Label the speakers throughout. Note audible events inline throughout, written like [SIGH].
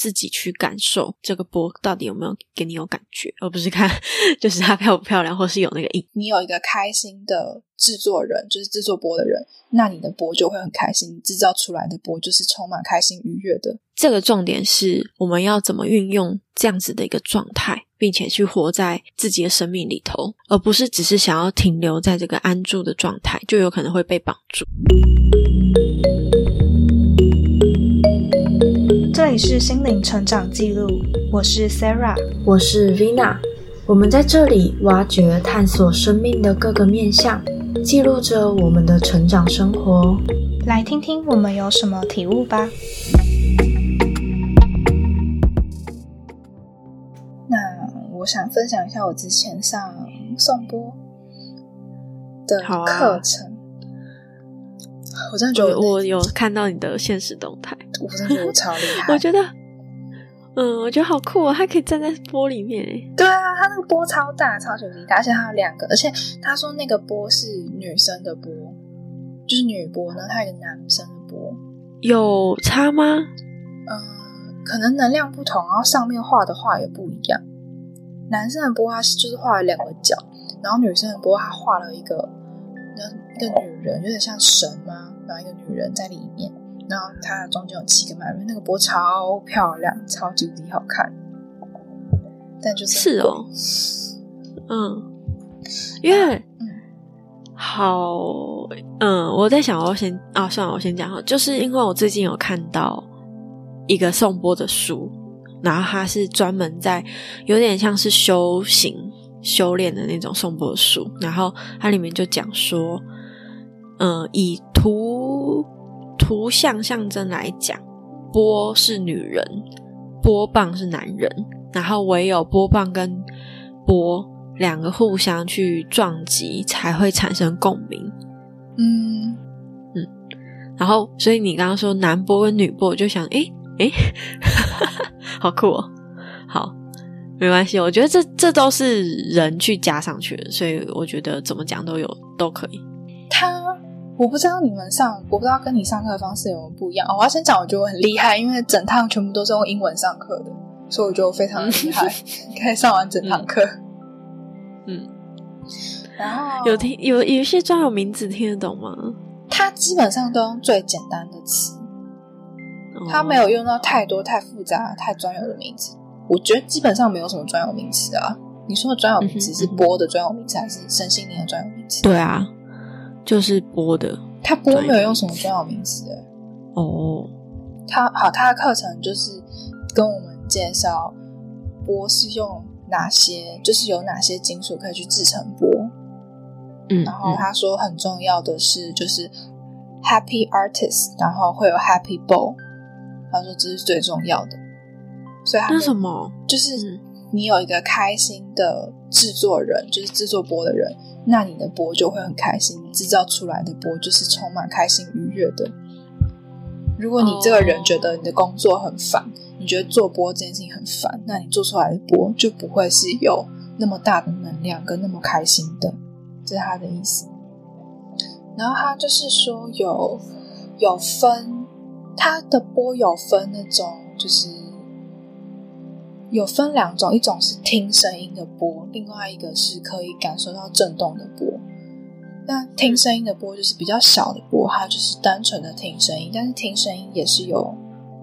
Speaker 1: 自己去感受这个波到底有没有给你有感觉，而不是看就是它漂不漂亮，或是有那个影。
Speaker 2: 你有一个开心的制作人，就是制作波的人，那你的波就会很开心，制造出来的波就是充满开心愉悦的。
Speaker 1: 这个重点是我们要怎么运用这样子的一个状态，并且去活在自己的生命里头，而不是只是想要停留在这个安住的状态，就有可能会被绑住。
Speaker 3: 这里是心灵成长记录，我是 Sarah，
Speaker 1: 我是 Vina，我们在这里挖掘、探索生命的各个面向，记录着我们的成长生活。
Speaker 3: 来听听我们有什么体悟吧。
Speaker 2: 那我想分享一下我之前上颂波的课程。我真的觉得
Speaker 1: 我有看到你的现实动态，
Speaker 2: 我真的觉得我超厉害。
Speaker 1: 我觉得，嗯，我觉得好酷哦，他可以站在波里面
Speaker 2: 对啊，他那个波超大，超级大，而且他有两个，而且他说那个波是女生的波，就是女波呢，他有个男生的波，
Speaker 1: 有差吗？
Speaker 2: 嗯，可能能量不同，然后上面画的画也不一样。男生的波他是就是画了两个角，然后女生的波他画了一个。一个女人有点像神吗？然后一个女人在里面，然后它中间有七个脉轮，那个波超漂亮，超级无敌好看。但就是
Speaker 1: 是哦，嗯，因为嗯，好，嗯，我在想，我先啊，算了，我先讲哈，就是因为我最近有看到一个颂波的书，然后它是专门在有点像是修行。修炼的那种颂钵书，然后它里面就讲说，嗯，以图图像象征来讲，波是女人，波棒是男人，然后唯有波棒跟波两个互相去撞击，才会产生共鸣。嗯嗯，然后所以你刚刚说男波跟女波，我就想，诶诶，[LAUGHS] 好酷哦，好。没关系，我觉得这这都是人去加上去的，所以我觉得怎么讲都有都可以。
Speaker 2: 他我不知道你们上，我不知道跟你上课的方式有没有不一样。我要先讲，我觉得我很厉害，因为整趟全部都是用英文上课的，所以我觉得非常厉害，可以上完整堂课。嗯，然后
Speaker 1: 有听有有一些专有名字听得懂吗？
Speaker 2: 他基本上都用最简单的词，他没有用到太多太复杂、太专有的名词。我觉得基本上没有什么专有名词啊。你说的专有名词是波的专有名词，还是身心灵的专有名词？
Speaker 1: 对啊，就是播的。
Speaker 2: 他播没有用什么专有名词哎。哦。他好，他的课程就是跟我们介绍波是用哪些，就是有哪些金属可以去制成波。嗯。然后他说很重要的是，就是 happy artist，然后会有 happy bow。他说这是最重要的。所以
Speaker 1: 那什么，
Speaker 2: 就是你有一个开心的制作人，就是制作波的人，那你的波就会很开心，制造出来的波就是充满开心愉悦的。如果你这个人觉得你的工作很烦，你觉得做波这件事情很烦，那你做出来的波就不会是有那么大的能量跟那么开心的，这是他的意思。然后他就是说有有分，他的波有分那种就是。有分两种，一种是听声音的波，另外一个是可以感受到震动的波。那听声音的波就是比较小的波，它就是单纯的听声音，但是听声音也是有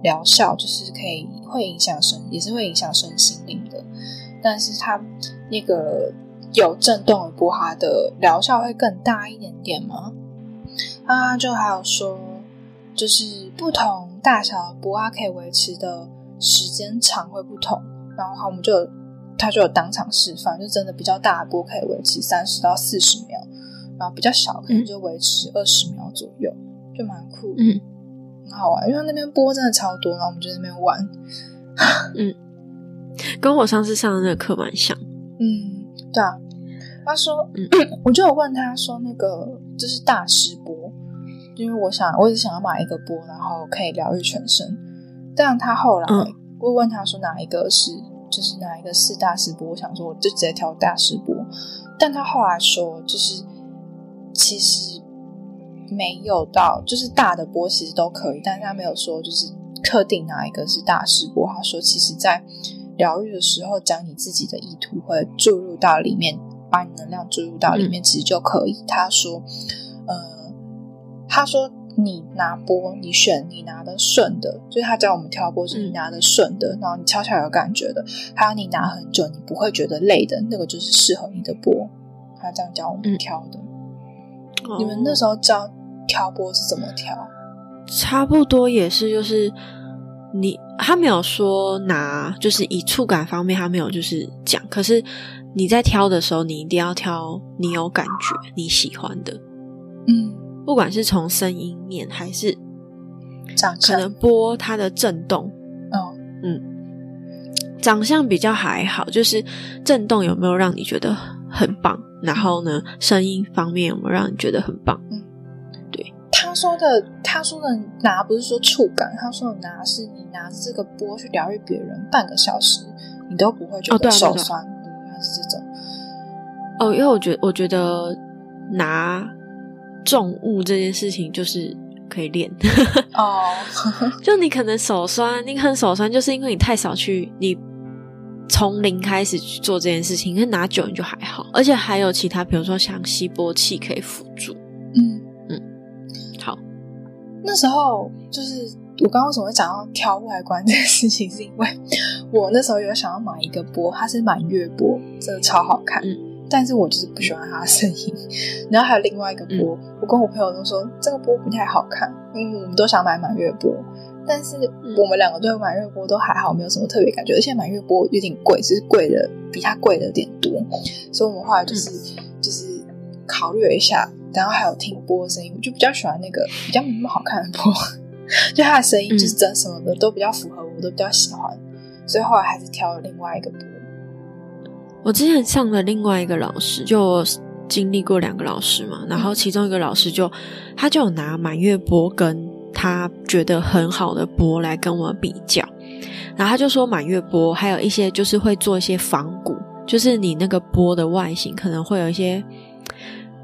Speaker 2: 疗效，就是可以会影响身，也是会影响身心灵的。但是它那个有震动的波，它的疗效会更大一点点吗？啊，就还有说，就是不同大小的波，它可以维持的时间长会不同。然后我们就他就有当场示范，就真的比较大的波可以维持三十到四十秒，然后比较小可能就维持二十秒左右，就蛮酷，嗯，很好玩。因为那边波真的超多，然后我们就在那边玩，
Speaker 1: 嗯，跟我上次上的那个课蛮像，[LAUGHS]
Speaker 2: 嗯，对啊。他说，嗯，[CLEARS THROAT] 我就有问他说，那个就是大师波，因为我想我一直想要买一个波，然后可以疗愈全身，但他后来。我问他说哪一个是，就是哪一个是大师波？我想说我就直接挑大师波，但他后来说就是其实没有到，就是大的波其实都可以，但是他没有说就是特定哪一个是大师波。他说，其实在疗愈的时候，将你自己的意图会注入到里面，把你能量注入到里面，其实就可以。他说，呃，他说。你拿波，你选你拿的顺的，就是他教我们挑波，是你拿的顺的，然后你敲起来有感觉的，还有你拿很久你不会觉得累的那个，就是适合你的波。他这样教我们挑的。你们那时候教挑波是怎么挑？
Speaker 1: 差不多也是，就是你他没有说拿，就是以触感方面他没有就是讲，可是你在挑的时候，你一定要挑你有感觉、你喜欢的。嗯。不管是从声音面还是
Speaker 2: 长
Speaker 1: 可能波它的震动，哦，嗯，长相比较还好，就是震动有没有让你觉得很棒？然后呢，声音方面有没有让你觉得很棒？嗯，对。
Speaker 2: 他说的，他说的拿不是说触感，他说的拿是你拿着这个波去疗愈别人，半个小时你都不会觉得手酸，还是这种？
Speaker 1: 哦，因为我觉得，我觉得拿。重物这件事情就是可以练哦，[LAUGHS] 就你可能手酸，你可能手酸，就是因为你太少去你从零开始去做这件事情，可拿久你就还好，而且还有其他，比如说像吸波器可以辅助。嗯嗯，好。
Speaker 2: 那时候就是我刚刚为什么会讲到挑外观这件事情，是因为我那时候有想要买一个波，它是满月波，真的超好看。但是我就是不喜欢他的声音，[LAUGHS] 然后还有另外一个波，我跟我朋友都说这个波不太好看，嗯，我们都想买满月波，但是我们两个对满月波都还好，没有什么特别感觉，而且满月波有点贵，是贵的比它贵的有点多，所以我们后来就是就是考虑了一下，然后还有听波的声音，我就比较喜欢那个比较没那么好看的波，[LAUGHS] 就他的声音就是真什么的都比较符合我，都比较喜欢，所以后来还是挑了另外一个波。
Speaker 1: 我之前上的另外一个老师，就经历过两个老师嘛，然后其中一个老师就他就有拿满月波跟他觉得很好的波来跟我比较，然后他就说满月波还有一些就是会做一些仿古，就是你那个波的外形可能会有一些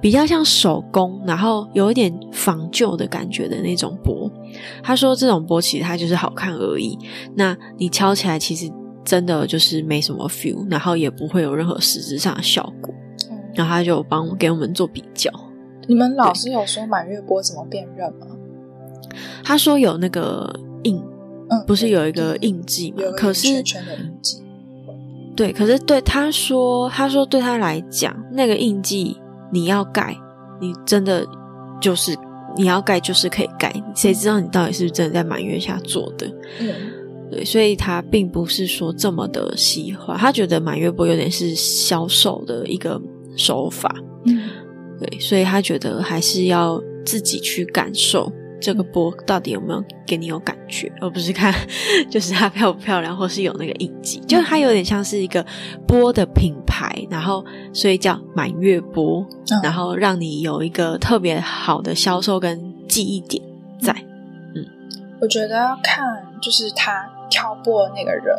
Speaker 1: 比较像手工，然后有一点仿旧的感觉的那种波。他说这种波其实它就是好看而已，那你敲起来其实。真的就是没什么 feel，然后也不会有任何实质上的效果。然后他就帮给我们做比较。
Speaker 2: 你们老师有说满月波怎么辨认吗？
Speaker 1: 他说有那个印，嗯，不是有一个印记吗？可是
Speaker 2: 圈的印记。
Speaker 1: 对，可是对他说，他说对他来讲，那个印记你要盖，你真的就是你要盖就是可以盖，谁知道你到底是不是真的在满月下做的？嗯。对，所以他并不是说这么的喜欢，他觉得满月波有点是销售的一个手法。嗯，对，所以他觉得还是要自己去感受这个波到底有没有给你有感觉，而不是看就是它漂不漂亮，或是有那个印记。就它有点像是一个波的品牌，然后所以叫满月波，然后让你有一个特别好的销售跟记忆点在。嗯，
Speaker 2: 我觉得要看就是他。挑拨的那个人，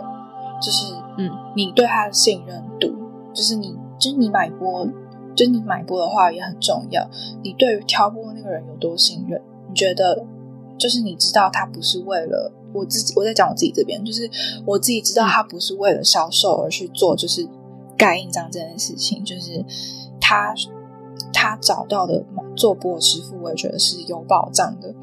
Speaker 2: 就是嗯，你对他的信任度，就是你，就是你买波，就是你买波的话也很重要。你对于挑拨那个人有多信任？你觉得，就是你知道他不是为了我自己，我在讲我自己这边，就是我自己知道他不是为了销售而去做，就是盖印章这件事情，就是他他找到的做波师傅，我也觉得是有保障的。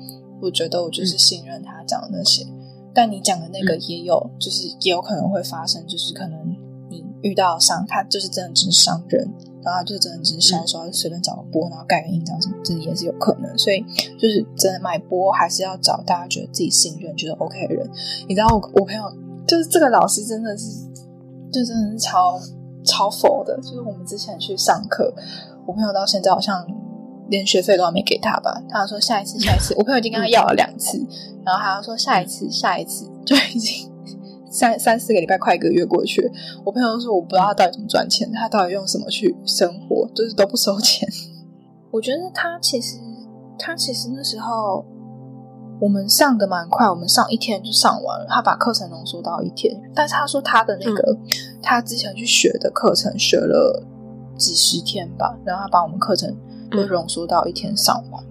Speaker 2: 我觉得我就是信任他讲的那些。但你讲的那个也有，就是也有可能会发生，就是可能你遇到商，他就是真的只是商人，然后就真的只是销售，随便找个波，然后盖个印章什么，这也是有可能。所以就是真的买波，还是要找大家觉得自己信任、觉得 OK 的人。你知道我我朋友就是这个老师，真的是就真的是超超佛的。就是我们之前去上课，我朋友到现在好像。连学费都还没给他吧？他说下一次，下一次。我朋友已经跟他要了两次，然后他说下一次，下一次，[LAUGHS] 就已经三三四个礼拜，快一个月过去。我朋友说我不知道他到底怎么赚钱，他到底用什么去生活，就是都不收钱。[LAUGHS] 我觉得他其实他其实那时候我们上的蛮快，我们上一天就上完了。他把课程浓缩到一天，但是他说他的那个他之前去学的课程学了几十天吧，然后他把我们课程。都浓缩到一天上完，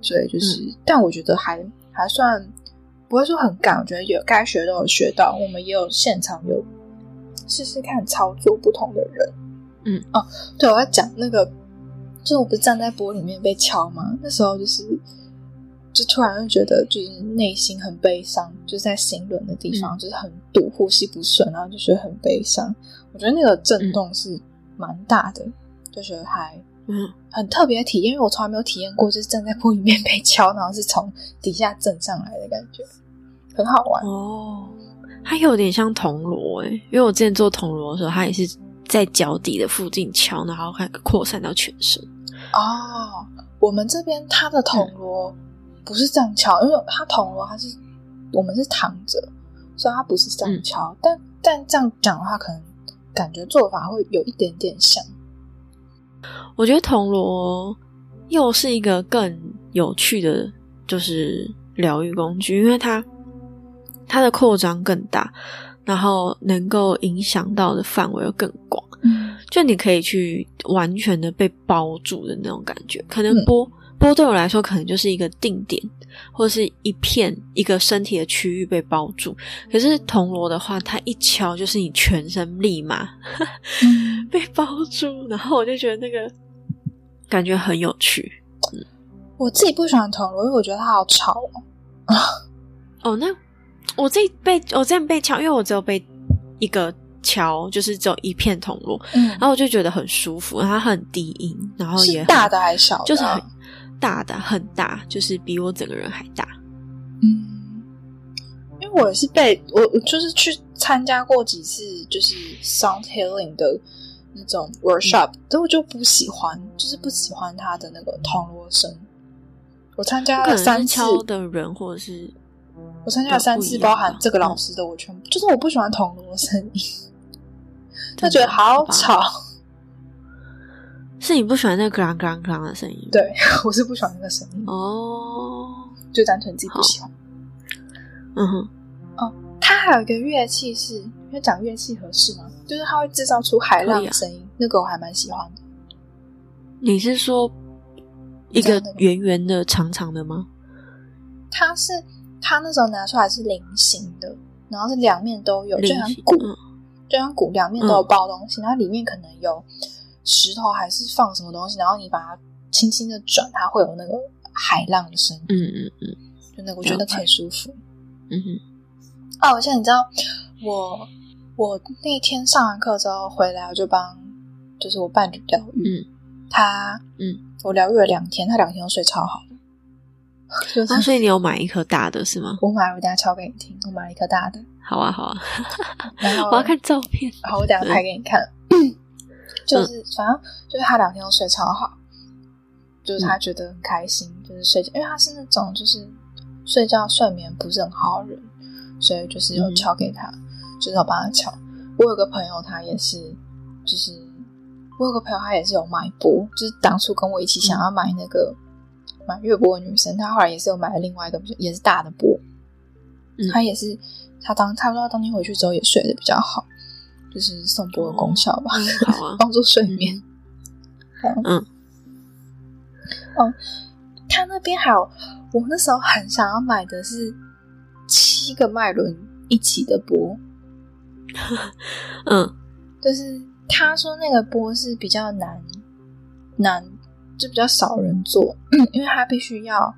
Speaker 2: 所以就是，但我觉得还还算不会说很赶，我觉得有该学都有学到，我们也有现场有试试看操作不同的人。
Speaker 1: 嗯
Speaker 2: 哦，对，我要讲那个，就是我不是站在玻里面被敲吗？那时候就是就突然就觉得就是内心很悲伤，就是在心轮的地方，就是很堵，呼吸不顺，然后就觉得很悲伤。我觉得那个震动是蛮大的，就觉得还
Speaker 1: 嗯
Speaker 2: 很特别的体验，因为我从来没有体验过，就是站在玻里面被敲，然后是从底下震上来的感觉，很好玩。
Speaker 1: 哦，它有点像铜锣诶，因为我之前做铜锣的时候，它也是在脚底的附近敲，然后看扩散到全身。
Speaker 2: 哦，我们这边它的铜锣不是这样敲，因为它铜锣它是我们是躺着，所以它不是这样敲。但但这样讲的话，可能感觉做法会有一点点像。
Speaker 1: 我觉得铜锣又是一个更有趣的，就是疗愈工具，因为它它的扩张更大，然后能够影响到的范围又更广。
Speaker 2: 嗯
Speaker 1: 就你可以去完全的被包住的那种感觉。可能
Speaker 2: 嗯
Speaker 1: 波、波对我来说，可能就是一个定点，或者是一片一个身体的区域被包住。可是铜锣的话，它一敲就是你全身立马
Speaker 2: 嗯 [LAUGHS]
Speaker 1: 被包住，然后我就觉得那个感觉很有趣。
Speaker 2: 我自己不喜欢铜锣，因为我觉得它好吵哦。[LAUGHS]
Speaker 1: 哦，那我自己被我这样被敲，因为我只有被一个敲，就是只有一片铜锣，
Speaker 2: 嗯
Speaker 1: 然，后我就觉得很舒服，然后它很低音，然后也
Speaker 2: 是大的还是小的啊？
Speaker 1: 就是很大的，很大，就是比我整个人还大。
Speaker 2: 嗯，因为我也是被我我就是去参加过几次，就是 sound healing 的那种 workshop，但我就不喜欢，就是不喜欢他的那个铜锣声。我参加了三次，
Speaker 1: 敲的人，或者是
Speaker 2: 我参加了三次，包含这个老
Speaker 1: 嗯。
Speaker 2: 师的，我全部就是我不喜欢铜锣声音，他觉得好吵。
Speaker 1: 是你不喜欢那个 “gang gang gang” 的声音？
Speaker 2: 对 [LAUGHS] 我是不喜欢那个声音，
Speaker 1: 哦，
Speaker 2: 就单纯自己不喜欢。
Speaker 1: 嗯哼，哦
Speaker 2: 它还有一个乐器是，因为讲乐器合适吗？就是它会制造出海浪的声音，那个我还蛮喜欢的。
Speaker 1: 你是说一个圆圆的、长长的吗？
Speaker 2: 它是它那时候拿出来是菱形的，然后是两面都有，就像鼓，
Speaker 1: 嗯
Speaker 2: 就像鼓两面都有包东西，然后里面可能有石头还是放什么东西，然后你把它轻轻的转，它会有那个海浪的声音，
Speaker 1: 嗯嗯嗯
Speaker 2: 就那个我觉得很舒服。
Speaker 1: 嗯哼，
Speaker 2: 哦，而且你知道，我我那天上完课之后回来，我就帮就是我伴侣疗愈，
Speaker 1: 嗯
Speaker 2: 他
Speaker 1: 嗯，
Speaker 2: 我疗愈了两天，他两天都睡超好的，就是、
Speaker 1: 啊，所以你有买一颗大的是吗？
Speaker 2: 我买了，我等下敲给你听，我买了一颗大的，
Speaker 1: 好啊，好啊，
Speaker 2: 然 [LAUGHS] 后
Speaker 1: 我要看照片。
Speaker 2: 好，我等下拍给你看。就是反正就是他两天都睡超好，就是他觉得很开心，就是睡觉，因为他是那种就是睡觉睡眠不是很好的人，所以就是有敲给他，就是要帮他敲。我有个朋友，他也是，就是我有个朋友，他也是有买波，就是当初跟我一起想要买那个、买月波的女生，她后来也是有买了另外一个，也是大的波，
Speaker 1: 嗯。
Speaker 2: 她也是，她当她说她当天回去之后也睡得比较好，就是送波的功效吧，
Speaker 1: 嗯 [LAUGHS] 好啊。
Speaker 2: 帮助睡眠。
Speaker 1: 嗯。
Speaker 2: 哦，他那边还有，我那时候很想要买的是七个脉轮一起的波，[LAUGHS]
Speaker 1: 嗯。
Speaker 2: 就是他说那个波是比较难难，就比较少人做，[CLEARS THROAT] 因为他必须要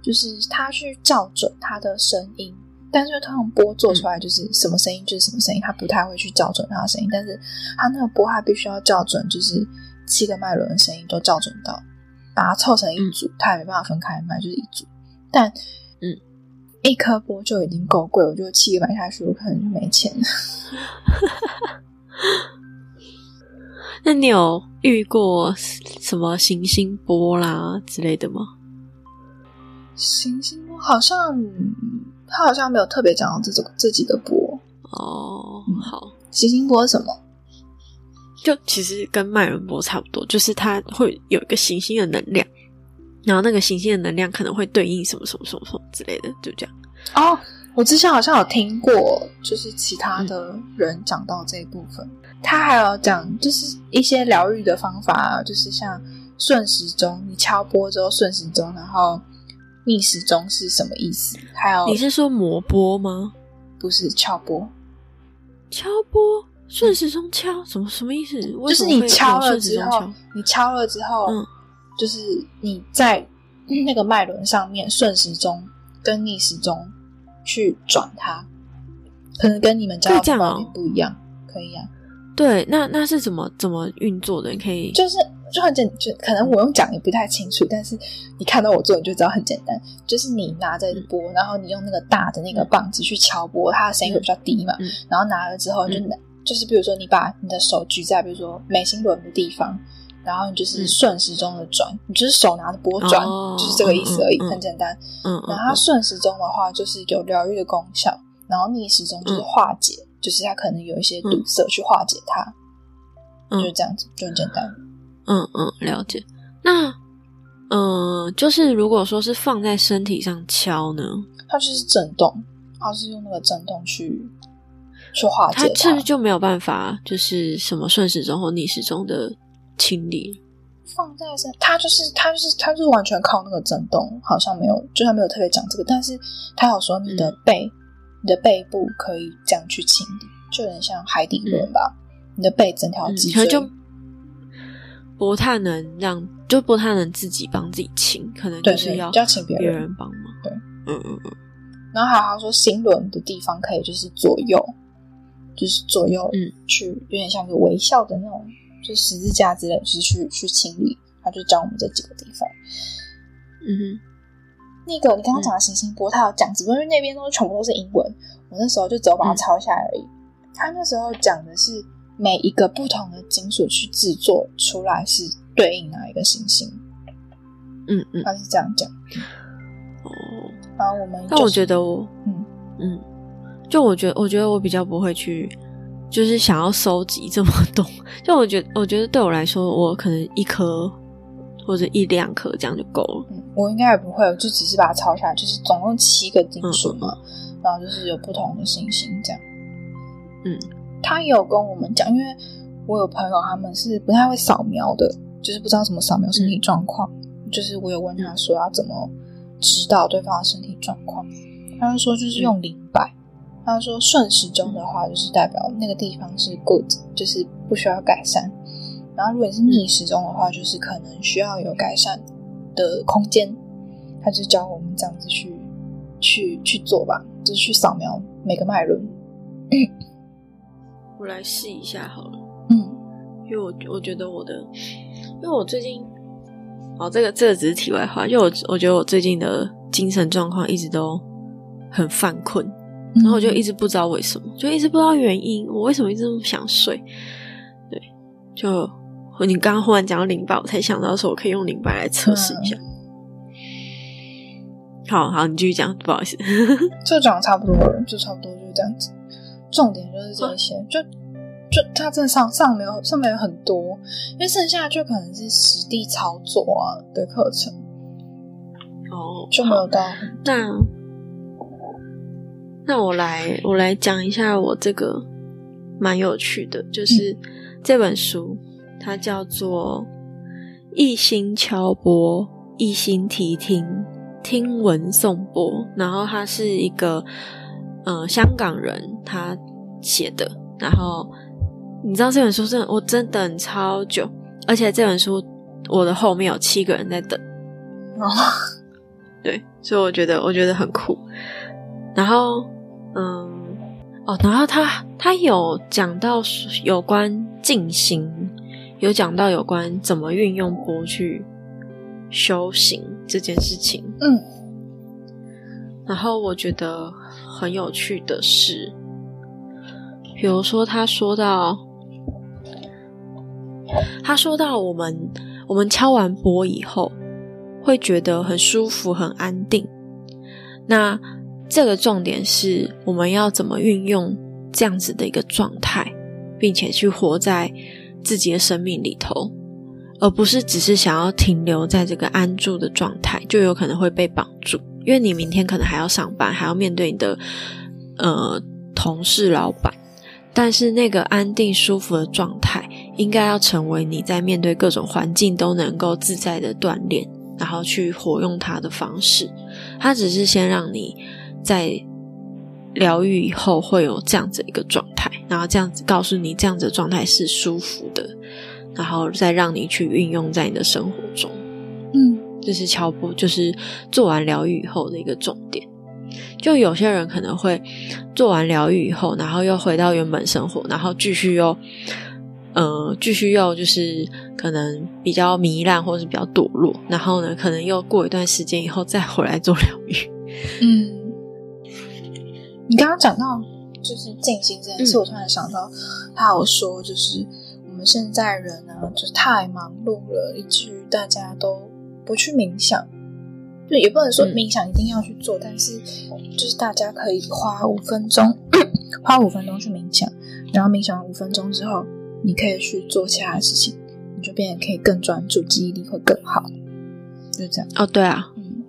Speaker 2: 就是他去校准他的声音，但是他用波做出来就是什么声音就是什么声音，他不太会去校准它的声音，但是他那个波它必须要校准，就是七个脉轮的声音都校准到，把它凑成一组，它也没办法分开卖，就是一组，但
Speaker 1: 嗯。
Speaker 2: 一颗波就已经够贵，我觉得七个买下去，我可能就没钱了。[LAUGHS]
Speaker 1: 那你有遇过什么行星波啦之类的吗？
Speaker 2: 行星波好像他好像没有特别讲到这种这几个波。
Speaker 1: 哦，
Speaker 2: 嗯
Speaker 1: 好，
Speaker 2: 行星波什么？
Speaker 1: 就其实跟脉轮波差不多，就是它会有一个行星的能量，然后那个行星的能量可能会对应什么什么什么什么之类的，就这样。
Speaker 2: 哦，我之前好像有听过，就是其他的人讲到这一部分，他还有讲就是一些疗愈的方法，就是像顺时钟，你敲波之后顺时钟，然后逆时钟是什么意思？还有
Speaker 1: 你是说磨波吗？
Speaker 2: 不是敲波？
Speaker 1: 敲波顺时钟敲，什么什么意思？
Speaker 2: 就
Speaker 1: 就是
Speaker 2: 你敲了之后，你敲了之后，
Speaker 1: 嗯
Speaker 2: 就是你在那个脉轮上面顺时钟跟逆时钟去转它，可能跟你们家不一样，可以啊，
Speaker 1: 对，那那是怎么怎么运作的？你可以
Speaker 2: 就是就很简，就可能我用讲也不太清楚，但是你看到我做，你就知道很简单，就是你拿着波，然后你用那个大的那个棒子去敲波，它的声音会比较低嘛，
Speaker 1: 嗯
Speaker 2: 然后拿了之后就拿，就是比如说你把你的手举在比如说眉心轮的地方。然后你就是
Speaker 1: 嗯
Speaker 2: 顺时钟的转，你就是手拿着波转，
Speaker 1: 哦
Speaker 2: 就是这个意思而已，很简单。
Speaker 1: 嗯嗯
Speaker 2: 然后它顺时钟的话，就是有疗愈的功效；然后逆时钟就是
Speaker 1: 嗯
Speaker 2: 化解，就是它可能有一些堵塞去化解它，
Speaker 1: 嗯
Speaker 2: 就是这样子，就很简单。
Speaker 1: 嗯嗯，了解。那嗯，就是如果说是放在身体上敲呢，
Speaker 2: 它就是震动，它是用那个震动去去化
Speaker 1: 它。
Speaker 2: 解
Speaker 1: 是不是就没有办法，就是什么顺时钟或逆时钟的清理？
Speaker 2: 放在身，它就是它就是它就是完全靠那个震动，好像没有，就它没有特别讲这个，但是它有说你的背，你的背部可以这样去清理，就有点像海底轮吧，你的背整条
Speaker 1: 嗯，
Speaker 2: 脊椎，
Speaker 1: 不太能让，就不太能自己帮自己清，可能就是要
Speaker 2: 就要请别
Speaker 1: 别
Speaker 2: 人。
Speaker 1: 帮忙。
Speaker 2: 对，
Speaker 1: 嗯嗯嗯
Speaker 2: 然后还有他说心轮的地方可以就是左右，就是左右，
Speaker 1: 嗯，
Speaker 2: 去有点像个微笑的那种，就十字架之类，就是去去清理。他就教我们这几个地方。
Speaker 1: 嗯哼，
Speaker 2: 那个你刚刚讲的行星波，他有讲，只不过因为那边都全部都是英文，我那时候就只有把它抄下来而已。他那时候讲的是每一个不同的金属去制作出来是对应哪一个行星，
Speaker 1: 嗯嗯
Speaker 2: 他是这样讲。
Speaker 1: 哦。
Speaker 2: 然后我们、就是，
Speaker 1: 但我觉得我，
Speaker 2: 嗯
Speaker 1: 嗯，就我觉得，我觉得我比较不会去，就是想要收集这么多。[LAUGHS] 就我觉得，我觉得对我来说，我可能一颗或者一两颗这样就够了。
Speaker 2: 嗯，我应该也不会，我就只是把它抄下来，就是总共七个金属嘛，
Speaker 1: 嗯
Speaker 2: 然后就是有不同的行星这样。
Speaker 1: 嗯，
Speaker 2: 他有跟我们讲，因为我有朋友他们是不太会扫描的，就是不知道怎么扫描身体状况。就是我有问他说要怎么知道对方的身体状况，他就说就是用灵摆。他说顺时钟的话，就是代表那个地方是 good，就是不需要改善。然后如果是逆时钟的话，就是可能需要有改善的空间。他就教我们这样子去去去做吧，就是去扫描每个脉轮。
Speaker 1: 我来试一下好了，
Speaker 2: 嗯
Speaker 1: 因为我我觉得我的，因为我最近，哦，这个这个只是题外话，因为我我觉得我最近的精神状况一直都很犯困，然后我就一直不知道为什么，就一直不知道原因，我为什么一直这么想睡？对，就你刚刚忽然讲到灵摆，我才想到说我可以用灵摆来测试一下。好好，你继续讲，不好意思。
Speaker 2: 这讲的差不多了，就差不多就是这样子。重点就是这些，就就它真的上上面有上面有很多，因为剩下就可能是实地操作啊的课程，
Speaker 1: 哦，
Speaker 2: 就没有
Speaker 1: 好
Speaker 2: 到。
Speaker 1: 那那我来我来讲一下我这个蛮有趣的，就是这本书它叫做《一心敲钵，一心提听，听闻颂钵》，然后它是一个呃香港人他写的，然后你知道这本书真的我真等超久，而且这本书我的后面有七个人在等。
Speaker 2: 哦，[LAUGHS]
Speaker 1: 对，所以我觉得我觉得很酷。然后，嗯，哦，然后他他有讲到有关静心，有讲到有关怎么运用波去修行这件事情。
Speaker 2: 嗯
Speaker 1: 然后我觉得很有趣的事，比如说他说到，他说到我们我们敲完钵以后，会觉得很舒服、很安定。那这个重点是我们要怎么运用这样子的一个状态，并且去活在自己的生命里头，而不是只是想要停留在这个安住的状态，就有可能会被绑住。因为你明天可能还要上班，还要面对你的呃同事、老板，但是那个安定舒服的状态，应该要成为你在面对各种环境都能够自在的锻炼，然后去活用它的方式。它只是先让你在疗愈以后会有这样子一个状态，然后这样子告诉你这样子的状态是舒服的，然后再让你去运用在你的生活中。
Speaker 2: 嗯，
Speaker 1: 这是敲波，就是做完疗愈以后的一个重点。就有些人可能会做完疗愈以后，然后又回到原本生活，然后继续又。呃，继续又就是可能比较糜烂，或者是比较堕落，然后呢，可能又过一段时间以后再回来做疗愈。[LAUGHS]
Speaker 2: 嗯，你刚刚讲到就是静心这件事，我突然想到，他有说就是我们现在人呢，就是太忙碌了，以至于大家都不去冥想。就也不能说冥想一定要去做，但是就是大家可以花五分钟，花五分钟去冥想，然后冥想五分钟之后。你可以去做其他的事情，你就变得可以更专注，记忆力会更好，就这样。
Speaker 1: 哦，对啊，
Speaker 2: 嗯，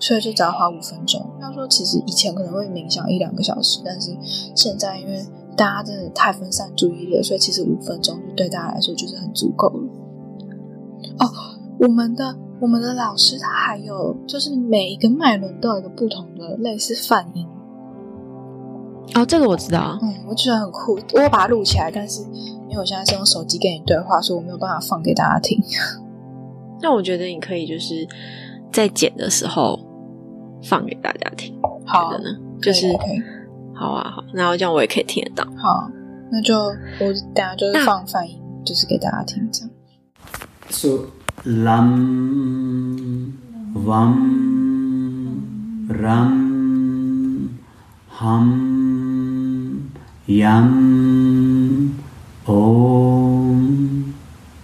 Speaker 2: 所以就只要花五分钟。要说其实以前可能会冥想一两个小时，但是现在因为大家真的太分散注意力了，所以其实五分钟就对大家来说就是很足够了。哦，我们的我们的老师他还有就是每一个脉轮都有一个不同的类似泛音。
Speaker 1: 哦，这个我知道，
Speaker 2: 嗯，我觉得很酷，我把它录起来，但是。因为我现在是用手机跟你对话，所以我没有办法放给大家听。[LAUGHS]
Speaker 1: 那我觉得你可以就是在剪的时候放给大家听，
Speaker 2: 好
Speaker 1: 的呢？就是好啊，好，那这样我也可以听得到。
Speaker 2: 好，那就我等下就是放泛音，就是给大家听这样。
Speaker 4: So lam vam ram hum yam Om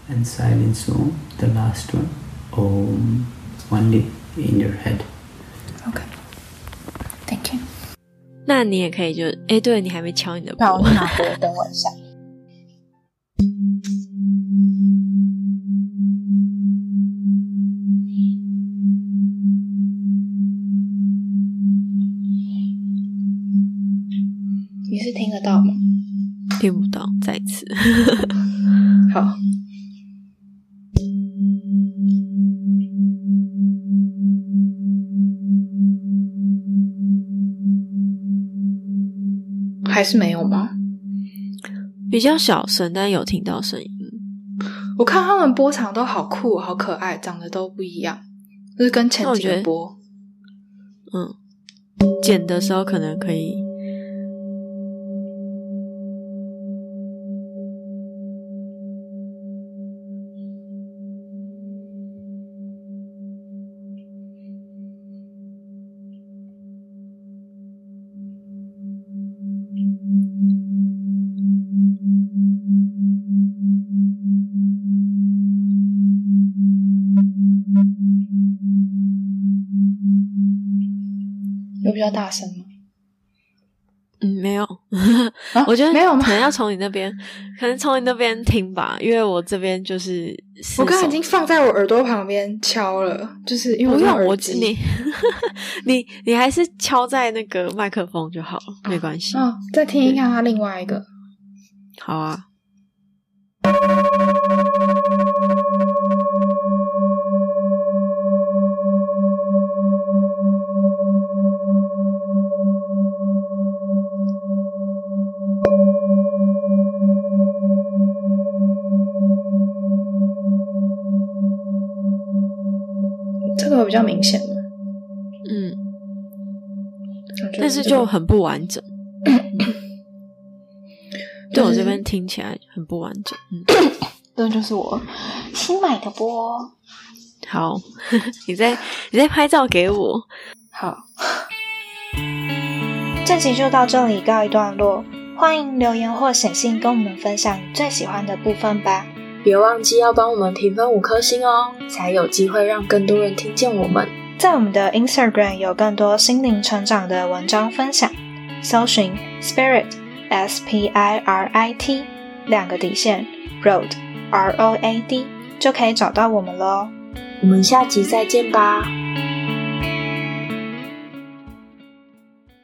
Speaker 4: and silence Om, the last one. Om only in your head.
Speaker 2: Okay. Thank you.
Speaker 1: 那你也可以就哎，对你还没敲你的
Speaker 2: 波，我拿波等我一下。 还是没有吗？
Speaker 1: 比较小声，但有听到声音。
Speaker 2: 我看他们波长都好酷，好可爱，长得都不一样，就是跟前几个波。
Speaker 1: 嗯，剪的时候可能可以。
Speaker 2: 比较大声吗？
Speaker 1: 嗯，没有。我觉得
Speaker 2: 没有，
Speaker 1: 可能要从你那边，可能从你那边听吧，因为我这边就是，
Speaker 2: 我刚刚已经放在我耳朵旁边敲了，就是因为
Speaker 1: 我
Speaker 2: 用
Speaker 1: 耳机。[LAUGHS] 你你你还是敲在那个麦克风就好了，没关系。
Speaker 2: 哦，再听一下他另外一个。
Speaker 1: 好啊。
Speaker 2: 比较明显
Speaker 1: 嗯，但是就很不完整。[COUGHS] 对我这边听起来很不完整。
Speaker 2: 嗯，[COUGHS] 这就是我新买的波。
Speaker 1: 好，[LAUGHS] 你在你在拍照给我。
Speaker 2: 好，
Speaker 3: 这集就到这里告一段落。欢迎留言或写信跟我们分享你最喜欢的部分吧。
Speaker 1: 别忘记要帮我们评分五颗星哦，才有机会让更多人听见我们。
Speaker 3: 在我们的 Instagram 有更多心灵成长的文章分享，搜寻 Spirit S P I R I T 两个底线 Road R O A D 就可以找到我们喽。
Speaker 1: 我们下集再见吧。